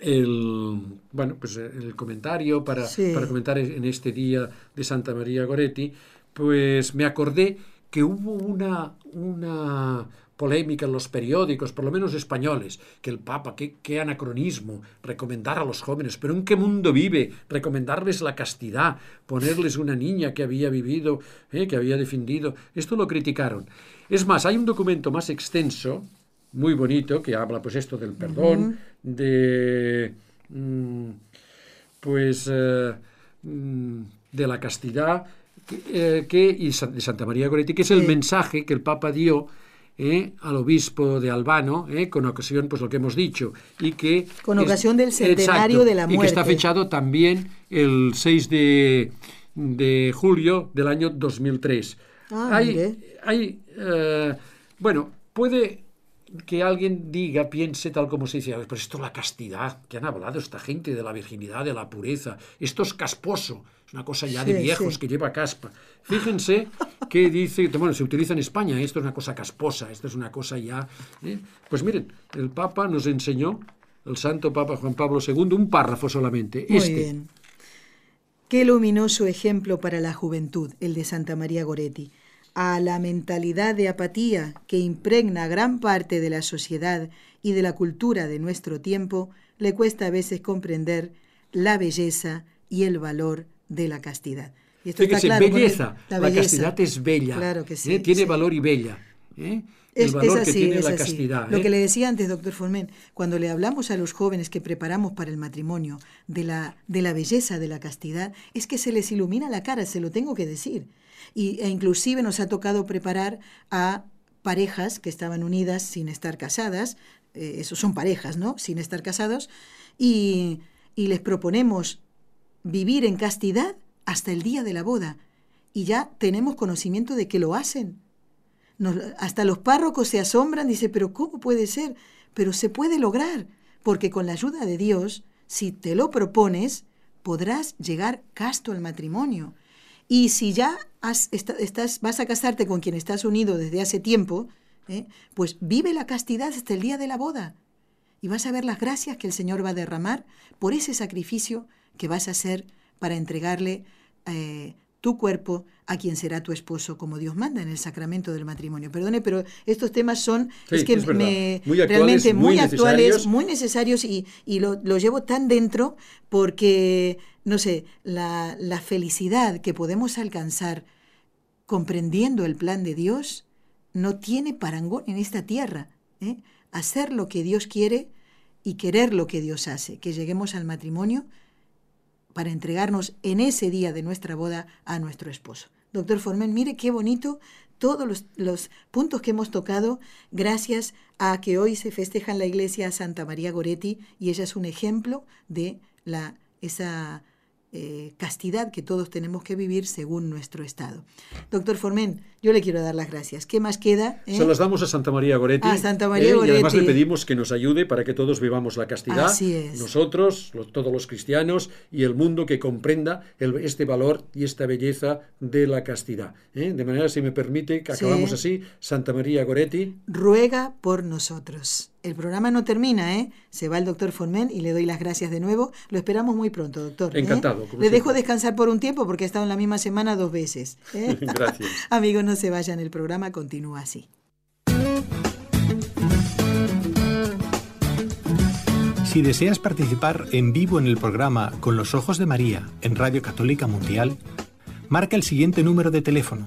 el bueno pues el comentario para, para comentar en este día de Santa María Goretti, pues me acordé que hubo una, una polémica en los periódicos, por lo menos españoles, que el Papa, qué, qué, anacronismo, recomendar a los jóvenes, pero ¿en qué mundo vive? Recomendarles la castidad, ponerles una niña que había vivido, eh, que había defendido, esto lo criticaron. Es más, hay un documento más extenso, muy bonito, que habla pues esto del perdón, de... Mm, pues... Eh, mm, de la castidad, que, eh, y de Santa María Goretti, que es el mensaje que el Papa dio ¿eh? al obispo de Albano, ¿eh? con ocasión, pues lo que hemos dicho, y que... Con ocasión del centenario de la muerte. Y que está fechado también el 6 de, de julio del año 2003. Ah, hay, hay eh, bueno, puede que alguien diga, piense tal como se dice, pero esto es la castidad, que han hablado esta gente de la virginidad, de la pureza, esto es casposo, es una cosa ya de viejos que lleva caspa. Fíjense que dice, bueno, se utiliza en España, esto es una cosa casposa, esto es una cosa ya... ¿eh? Pues miren, el Papa nos enseñó, el Santo Papa Juan Pablo II, un párrafo solamente. Muy este. bien. Qué luminoso ejemplo para la juventud, el de Santa María Goretti a la mentalidad de apatía que impregna gran parte de la sociedad y de la cultura de nuestro tiempo, le cuesta a veces comprender la belleza y el valor de la castidad. Y esto está claro belleza. La, castidad es bella. Claro que sí, ¿eh? Tiene valor y bella. ¿eh? El valor que tiene la castidad. Lo ¿eh? que le decía antes, doctor Formen, cuando le hablamos a los jóvenes que preparamos para el matrimonio de la, de la belleza de la castidad, es que se les ilumina la cara, se lo tengo que decir y, e inclusive nos ha tocado preparar a parejas que estaban unidas sin estar casadas, eh, eso son parejas, ¿no? Sin estar casados, y, y les proponemos vivir en castidad hasta el día de la boda. Y ya tenemos conocimiento de que lo hacen. hasta los párrocos se asombran, dice, pero ¿cómo puede ser? Pero se puede lograr, porque con la ayuda de Dios, si te lo propones, podrás llegar casto al matrimonio. Y si ya estás, vas a casarte con quien estás unido desde hace tiempo, ¿eh? pues vive la castidad hasta el día de la boda. Y vas a ver las gracias que el Señor va a derramar por ese sacrificio que vas a hacer para entregarle eh, tu cuerpo a quien será tu esposo, como Dios manda en el sacramento del matrimonio. Perdone, pero estos temas son es que me, realmente muy, actuales, muy necesarios y, y lo, lo, llevo tan dentro porque, no sé, la, la felicidad que podemos alcanzar comprendiendo el plan de Dios no tiene parangón en esta tierra. ¿eh? Hacer lo que Dios quiere y querer lo que Dios hace, que lleguemos al matrimonio para entregarnos en ese día de nuestra boda a nuestro esposo. Doctor Formen, mire qué bonito todos los, puntos que hemos tocado gracias a que hoy se festeja en la iglesia Santa María Goretti y ella es un ejemplo de la, esa eh, castidad que todos tenemos que vivir según nuestro estado. Doctor Formen, yo le quiero dar las gracias. ¿Qué más queda? Eh? Se las damos a Santa María Goretti. A Santa María Goretti. Y además le pedimos que nos ayude para que todos vivamos la castidad. Así es. Nosotros, todos los cristianos y el mundo que comprenda este valor y esta belleza de la castidad. De manera, si me permite, que acabamos así. Santa María Goretti. Ruega por nosotros. El programa no termina, ¿eh? Se va el doctor Formen y le doy las gracias de nuevo. Lo esperamos muy pronto, doctor. ¿eh? Encantado. Le dejo descansar por un tiempo porque ha estado en la misma semana dos veces. ¿eh? gracias. Amigos, no se vayan, el programa continúa así. Si deseas participar en vivo en el programa Con los Ojos de María en Radio Católica Mundial, marca el siguiente número de teléfono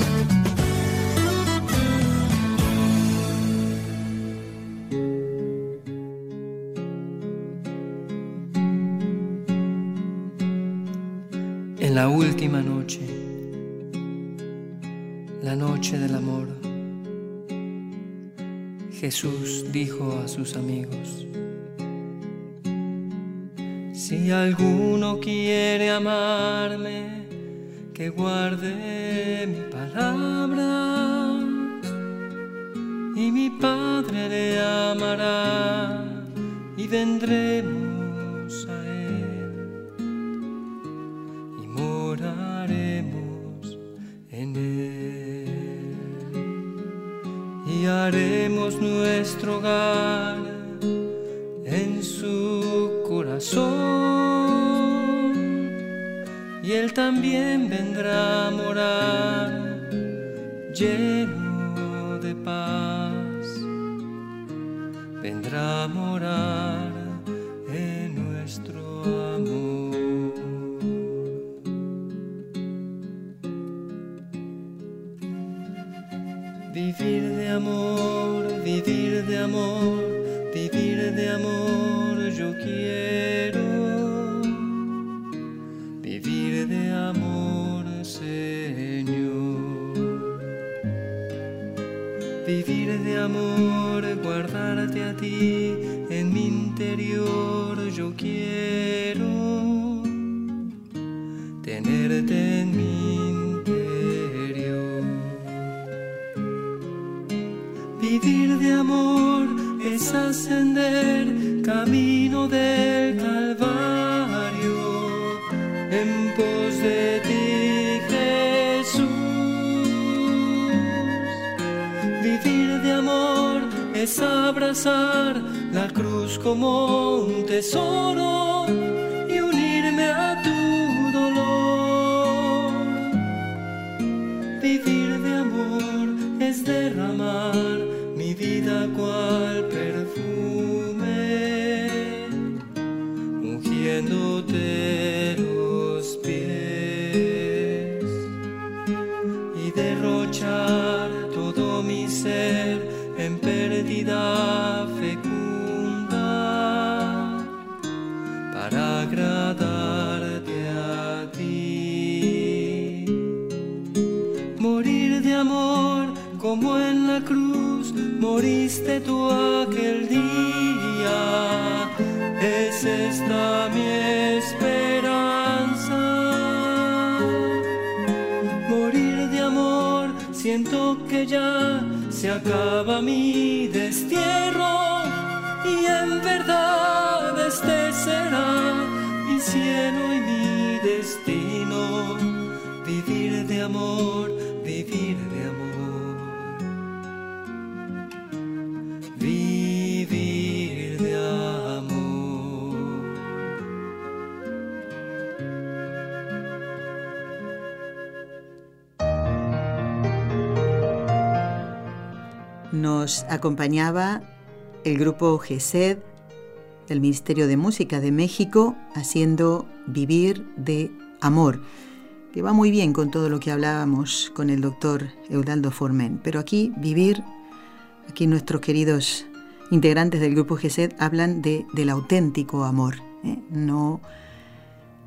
En la última noche, la noche del amor, Jesús dijo a sus amigos, si alguno quiere amarme, que guarde mi palabra y mi Padre le amará y vendremos es abrazar la cruz como un tesoro acaba mi destierro y en verdad este será Nos acompañaba el grupo GESED del Ministerio de Música de México haciendo Vivir de Amor, que va muy bien con todo lo que hablábamos con el doctor Eudaldo Formen. Pero aquí, vivir, aquí nuestros queridos integrantes del grupo GESED hablan de, del auténtico amor, ¿eh? no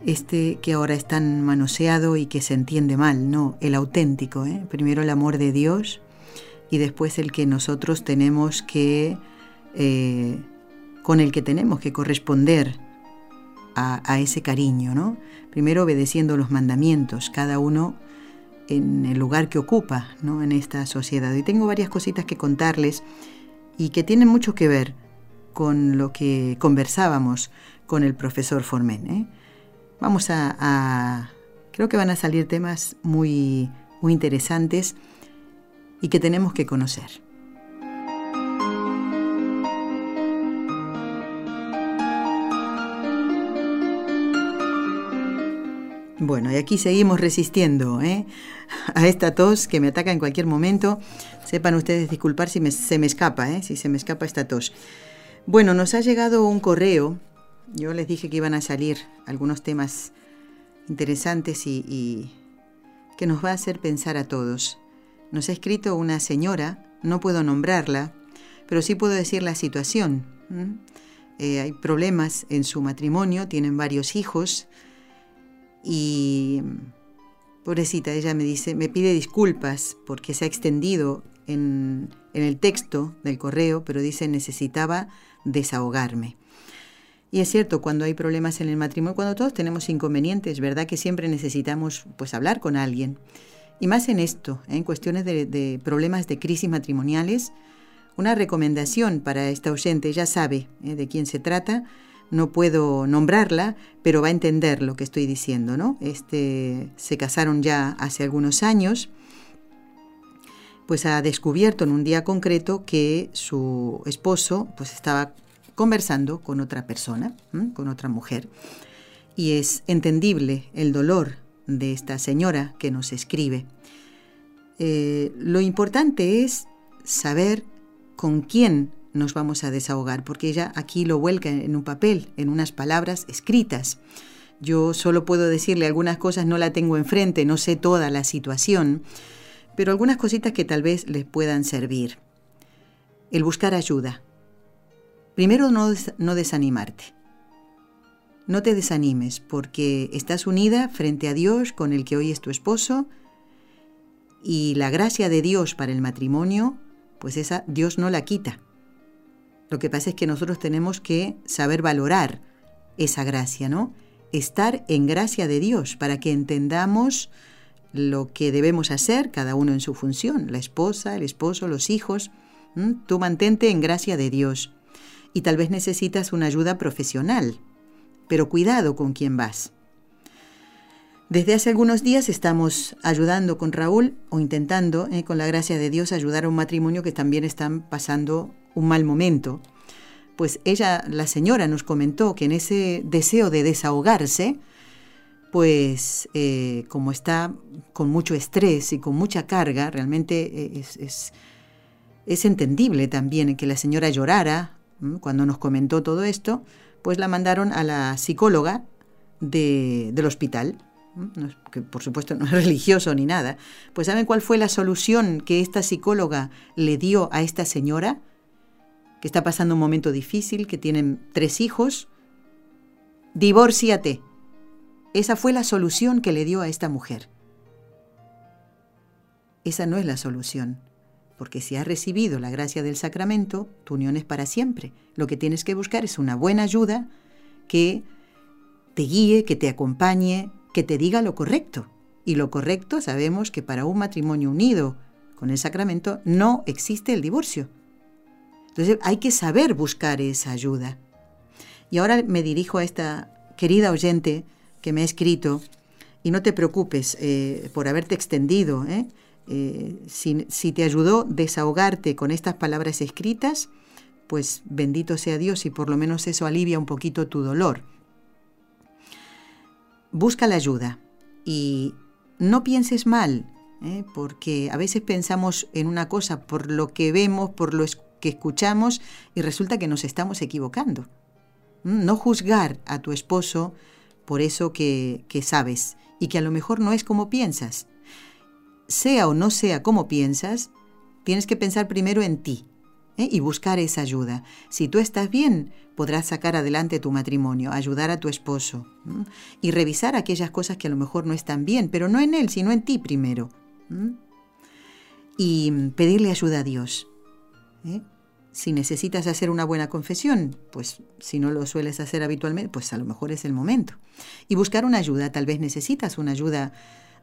este que ahora es tan manoseado y que se entiende mal, no, el auténtico, ¿eh? primero el amor de Dios y después el que nosotros tenemos que, eh, con el que tenemos que corresponder a, ese cariño, ¿no? Primero obedeciendo los mandamientos, cada uno en el lugar que ocupa, ¿no? En esta sociedad. Y tengo varias cositas que contarles y que tienen mucho que ver con lo que conversábamos con el profesor Formen. ¿eh? Vamos a, a, Creo que van a salir temas muy, muy interesantes y que tenemos que conocer. Bueno, y aquí seguimos resistiendo ¿eh? a esta tos que me ataca en cualquier momento. Sepan ustedes disculpar si se me escapa, ¿eh? si se me escapa esta tos. Bueno, nos ha llegado un correo. Yo les dije que iban a salir algunos temas interesantes y que nos va a hacer pensar a todos. Nos ha escrito una señora, no puedo nombrarla, pero sí puedo decir la situación. Eh, hay problemas en su matrimonio, tienen varios hijos y pobrecita, ella me dice, me pide disculpas porque se ha extendido en, en el texto del correo, pero dice necesitaba desahogarme. Y es cierto, cuando hay problemas en el matrimonio, cuando todos tenemos inconvenientes, ¿verdad? Que siempre necesitamos pues hablar con alguien. Y más en esto, ¿eh? en cuestiones de, problemas de crisis matrimoniales, una recomendación para esta oyente, ya sabe ¿eh? de quién se trata, no puedo nombrarla, pero va a entender lo que estoy diciendo, ¿no? Este, se casaron ya hace algunos años, pues ha descubierto en un día concreto que su esposo pues estaba conversando con otra persona, con otra mujer. Y es entendible el dolor de esta señora que nos escribe. Eh, lo importante es saber con quién nos vamos a desahogar, porque ella aquí lo vuelca en un papel, en unas palabras escritas. Yo solo puedo decirle algunas cosas, no la tengo enfrente, no sé toda la situación, pero algunas cositas que tal vez les puedan servir. El buscar ayuda, Primero, no, no desanimarte. No te desanimes porque estás unida frente a Dios con el que hoy es tu esposo y la gracia de Dios para el matrimonio, pues esa Dios no la quita. Lo que pasa es que nosotros tenemos que saber valorar esa gracia, ¿no? Estar en gracia de Dios para que entendamos lo que debemos hacer, cada uno en su función, la esposa, el esposo, los hijos. Tú mantente en gracia de Dios y tal vez necesitas una ayuda profesional, pero cuidado con quién vas. Desde hace algunos días estamos ayudando con Raúl o intentando, eh, con la gracia de Dios, ayudar a un matrimonio que también están pasando un mal momento. Pues ella, la señora, nos comentó que en ese deseo de desahogarse, pues eh, como está con mucho estrés y con mucha carga, realmente es, es, es entendible también que la señora llorara cuando nos comentó todo esto, pues la mandaron a la psicóloga de, del hospital, que por supuesto no es religioso ni nada. Pues ¿saben cuál fue la solución que esta psicóloga le dio a esta señora? Que está pasando un momento difícil, que tienen tres hijos. Divórciate. Esa fue la solución que le dio a esta mujer. Esa no es la solución porque si has recibido la gracia del sacramento, tu unión es para siempre. Lo que tienes que buscar es una buena ayuda que te guíe, que te acompañe, que te diga lo correcto. Y lo correcto sabemos que para un matrimonio unido con el sacramento no existe el divorcio. Entonces hay que saber buscar esa ayuda. Y ahora me dirijo a esta querida oyente que me ha escrito, y no te preocupes eh, por haberte extendido, ¿eh? Eh, si, te ayudó desahogarte con estas palabras escritas, pues bendito sea Dios y por lo menos eso alivia un poquito tu dolor. Busca la ayuda y no pienses mal, ¿eh? porque a veces pensamos en una cosa por lo que vemos, por lo que escuchamos y resulta que nos estamos equivocando. ¿Mm? No juzgar a tu esposo por eso que, que sabes y que a lo mejor no es como piensas sea o no sea como piensas, tienes que pensar primero en ti. ¿eh? y buscar esa ayuda. Si tú estás bien, podrás sacar adelante tu matrimonio, ayudar a tu esposo y revisar aquellas cosas que a lo mejor no están bien, pero no en él, sino en ti primero. Y pedirle ayuda a Dios. ¿eh? Si necesitas hacer una buena confesión, pues si no lo sueles hacer habitualmente, pues a lo mejor es el momento. Y buscar una ayuda, tal vez necesitas una ayuda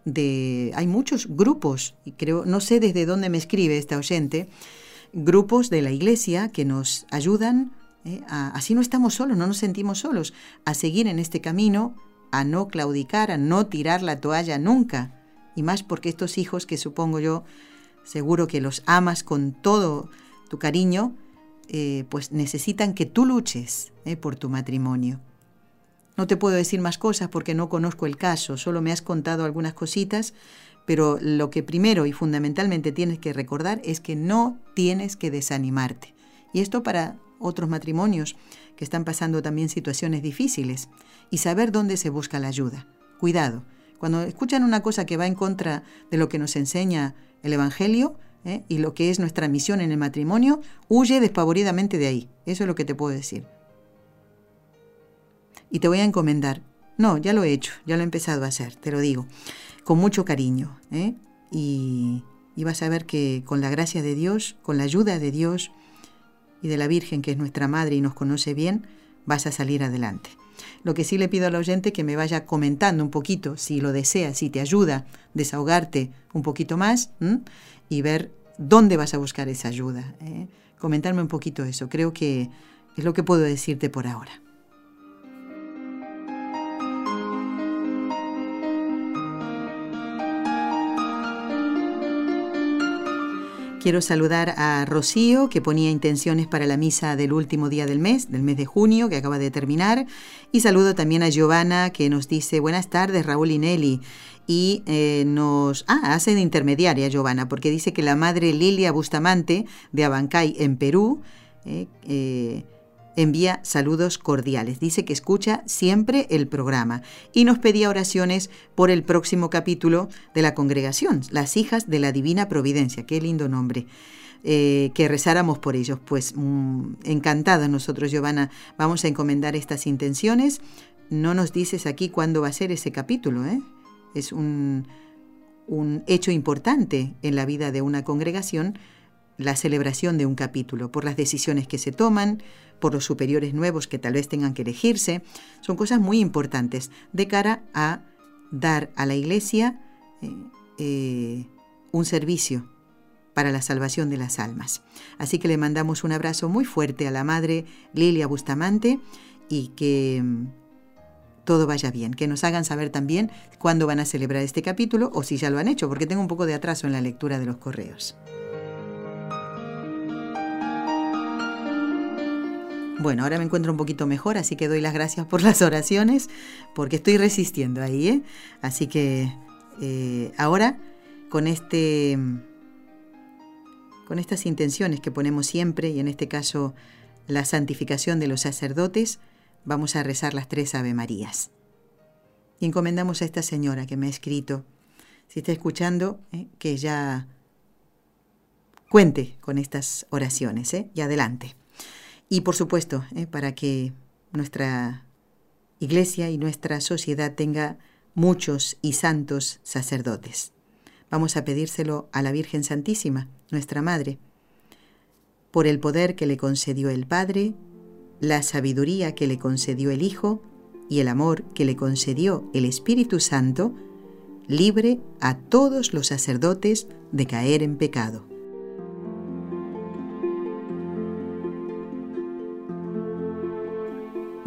de... Hay muchos grupos, y creo, no sé desde dónde me escribe esta oyente, grupos de la iglesia que nos ayudan, ¿eh? así no estamos solos, no nos sentimos solos, a seguir en este camino, a no claudicar, a no tirar la toalla nunca. Y más porque estos hijos que supongo yo, seguro que los amas con todo tu cariño, eh, pues necesitan que tú luches ¿eh? por tu matrimonio. No te puedo decir más cosas porque no conozco el caso, solo me has contado algunas cositas, pero lo que primero y fundamentalmente tienes que recordar es que no tienes que desanimarte. Y esto para otros matrimonios que están pasando también situaciones difíciles y saber dónde se busca la ayuda. Cuidado, cuando escuchan una cosa que va en contra de lo que nos enseña el Evangelio ¿eh? y lo que es nuestra misión en el matrimonio, huye despavoridamente de ahí. Eso es lo que te puedo decir. Y te voy a encomendar. No, ya lo he hecho, ya lo he empezado a hacer, te lo digo con mucho cariño. ¿eh? Y, vas a ver que con la gracia de Dios, con la ayuda de Dios y de la Virgen, que es nuestra madre y nos conoce bien, vas a salir adelante. Lo que sí le pido al oyente que me vaya comentando un poquito, si lo desea, si te ayuda, desahogarte un poquito más y ver dónde vas a buscar esa ayuda. ¿eh? Comentarme un poquito eso. Creo que es lo que puedo decirte por ahora. Quiero saludar a Rocío, que ponía intenciones para la misa del último día del mes, del mes de junio, que acaba de terminar. Y saludo también a Giovanna, que nos dice, buenas tardes, Raúl y Nelly. Y eh, nos... Ah, hace de intermediaria Giovanna, porque dice que la madre Lilia Bustamante, de Abancay, en Perú, eh, eh, envía saludos cordiales. Dice que escucha siempre el programa y nos pedía oraciones por el próximo capítulo de la congregación, las hijas de la Divina Providencia. Qué lindo nombre. Eh, que rezáramos por ellos. Pues mm, encantada nosotros, Giovanna, vamos a encomendar estas intenciones. No nos dices aquí cuándo va a ser ese capítulo. ¿eh? Es un hecho importante en la vida de una congregación la celebración de un capítulo, por las decisiones que se toman, por los superiores nuevos que tal vez tengan que elegirse. Son cosas muy importantes de cara a dar a la Iglesia eh, eh, un servicio para la salvación de las almas. Así que le mandamos un abrazo muy fuerte a la Madre Lilia Bustamante y que mm, todo vaya bien, que nos hagan saber también cuándo van a celebrar este capítulo o si ya lo han hecho, porque tengo un poco de atraso en la lectura de los correos. Bueno, ahora me encuentro un poquito mejor, así que doy las gracias por las oraciones, porque estoy resistiendo ahí, ¿eh? Así que eh, ahora, con este con estas intenciones que ponemos siempre, y en este caso la santificación de los sacerdotes, vamos a rezar las tres Ave Marías. Y encomendamos a esta señora que me ha escrito, si está escuchando, ¿eh? que ya cuente con estas oraciones, ¿eh? y adelante. Y por supuesto, eh, para que nuestra iglesia y nuestra sociedad tenga muchos y santos sacerdotes. Vamos a pedírselo a la Virgen Santísima, nuestra Madre, por el poder que le concedió el Padre, la sabiduría que le concedió el Hijo y el amor que le concedió el Espíritu Santo, libre a todos los sacerdotes de caer en pecado.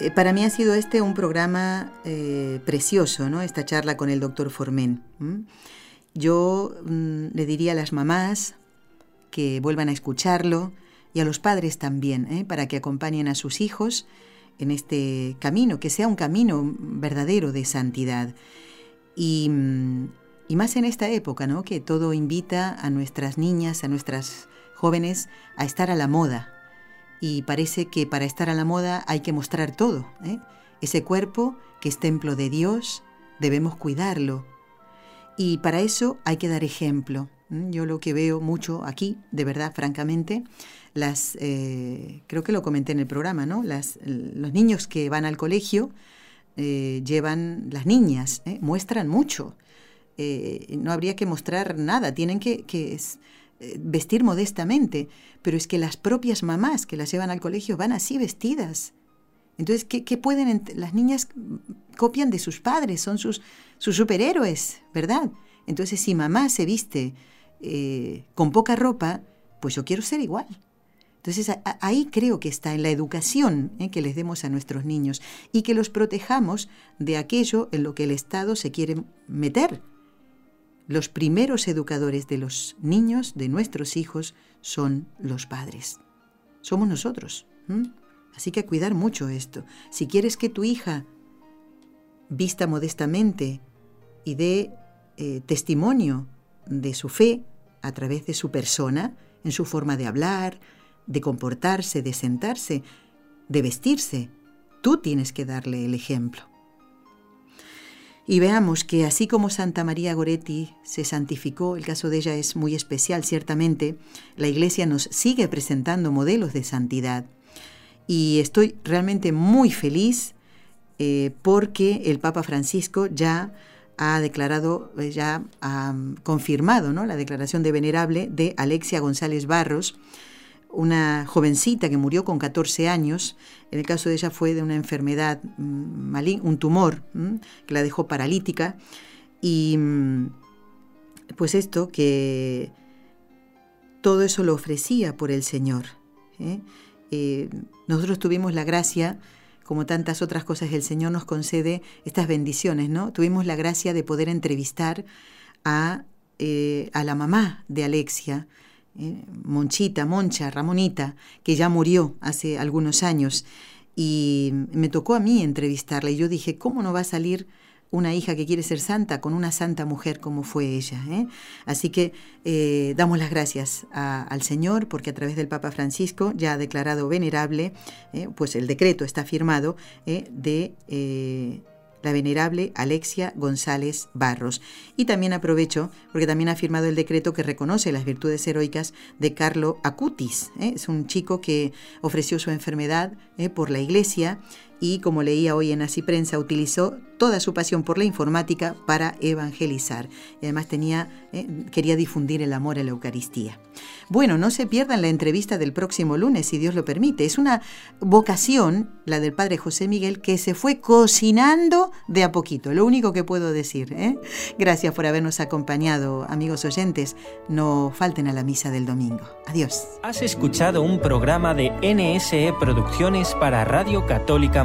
Eh, para mí ha sido este un programa eh, precioso, ¿no? Esta charla con el doctor Formen. Yo mm, le diría a las mamás que vuelvan a escucharlo, y a los padres también, ¿eh? para que acompañen a sus hijos en este camino, que sea un camino verdadero de santidad. Y, y, más en esta época, ¿no? que todo invita a nuestras niñas, a nuestras jóvenes a estar a la moda. Y parece que para estar a la moda hay que mostrar todo. ¿eh? Ese cuerpo que es templo de Dios, debemos cuidarlo. Y para eso hay que dar ejemplo. Yo lo que veo mucho aquí, de verdad, francamente, las, eh, creo que lo comenté en el programa, ¿no? Las, los niños que van al colegio eh, llevan, las niñas, muestran mucho. no habría que mostrar nada, tienen que, que vestir modestamente, pero es que las propias mamás que las llevan al colegio van así vestidas. Entonces, ¿qué, pueden? Las niñas copian de sus padres, son sus, superhéroes, ¿verdad? Entonces, si mamá se viste con poca ropa, pues yo quiero ser igual. Entonces ahí creo que está en la educación ¿eh? que les demos a nuestros niños y que los protejamos de aquello en lo que el Estado se quiere meter. Los primeros educadores de los niños, de nuestros hijos, son los padres. Somos nosotros. Así que cuidar mucho esto. Si quieres que tu hija vista modestamente y dé eh, testimonio de su fe a través de su persona, en su forma de hablar, de comportarse, de sentarse, de vestirse. Tú tienes que darle el ejemplo. Y veamos que así como Santa María Goretti se santificó, el caso de ella es muy especial, ciertamente, la Iglesia nos sigue presentando modelos de santidad. Y estoy realmente muy feliz eh, porque el Papa Francisco ya ha declarado, eh, ya ha confirmado ¿no? la declaración de venerable de Alexia González Barros, una jovencita que murió con 14 años, en el caso de ella fue de una enfermedad, mm, un tumor que la dejó paralítica, y mm, pues esto que todo eso lo ofrecía por el Señor. ¿eh? Eh, nosotros tuvimos la gracia, como tantas otras cosas, el Señor nos concede estas bendiciones, ¿no? Tuvimos la gracia de poder entrevistar a, eh, a la mamá de Alexia, Monchita, Moncha, Ramonita, que ya murió hace algunos años, y me tocó a mí entrevistarla y yo dije, ¿cómo no va a salir una hija que quiere ser santa con una santa mujer como fue ella? Eh? Así que eh, damos las gracias al Señor porque a través del Papa Francisco ya ha declarado venerable, pues el decreto está firmado de la venerable Alexia González Barros. Y también aprovecho, porque también ha firmado el decreto que reconoce las virtudes heroicas de Carlo Acutis. ¿eh? Es un chico que ofreció su enfermedad ¿eh? por la iglesia y, como leía hoy en Así Prensa, utilizó toda su pasión por la informática para evangelizar. Y además tenía, ¿eh? quería difundir el amor a la Eucaristía. Bueno, no se pierdan la entrevista del próximo lunes, si Dios lo permite. Es una vocación, la del Padre José Miguel, que se fue cocinando de a poquito, lo único que puedo decir. ¿eh? Gracias por habernos acompañado, amigos oyentes. No falten a la misa del domingo. Adiós. Has escuchado un programa de NSE Producciones para Radio Católica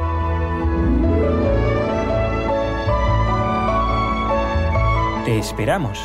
Te esperamos.